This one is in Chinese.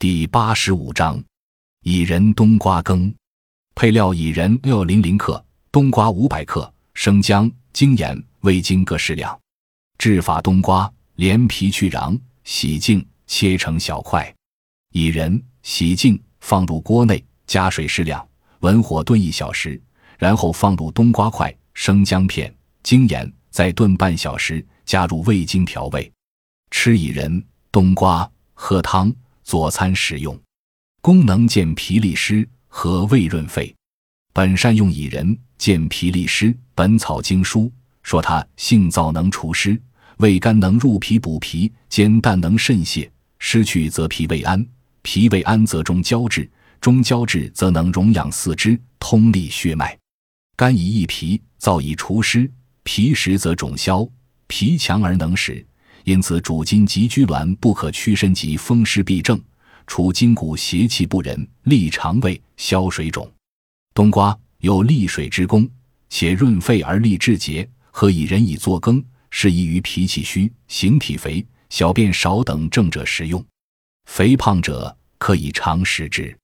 第八十五章，薏仁冬瓜羹。配料：薏仁六零零克，冬瓜五百克，生姜、精盐、味精各适量。制法：冬瓜连皮去瓤，洗净，切成小块。薏仁洗净，放入锅内，加水适量，文火炖一小时，然后放入冬瓜块、生姜片、精盐，再炖半小时，加入味精调味。吃薏仁、冬瓜，喝汤。佐餐使用，功能健脾利湿和胃润肺。本善用薏仁，健脾利湿，《本草经书》说它性燥能除湿，味甘能入脾补脾，兼淡能渗泄。湿去则脾胃安，脾胃安则中焦滞，中焦滞则能荣养四肢，通利血脉。肝以益脾，燥以除湿，脾实则肿消，脾强而能食。因此，主筋急拘挛不可屈伸及风湿痹症，除筋骨邪气不仁，利肠胃，消水肿。冬瓜有利水之功，且润肺而利志节，何以人以作羹，适宜于脾气虚、形体肥、小便少等症者食用。肥胖者可以常食之。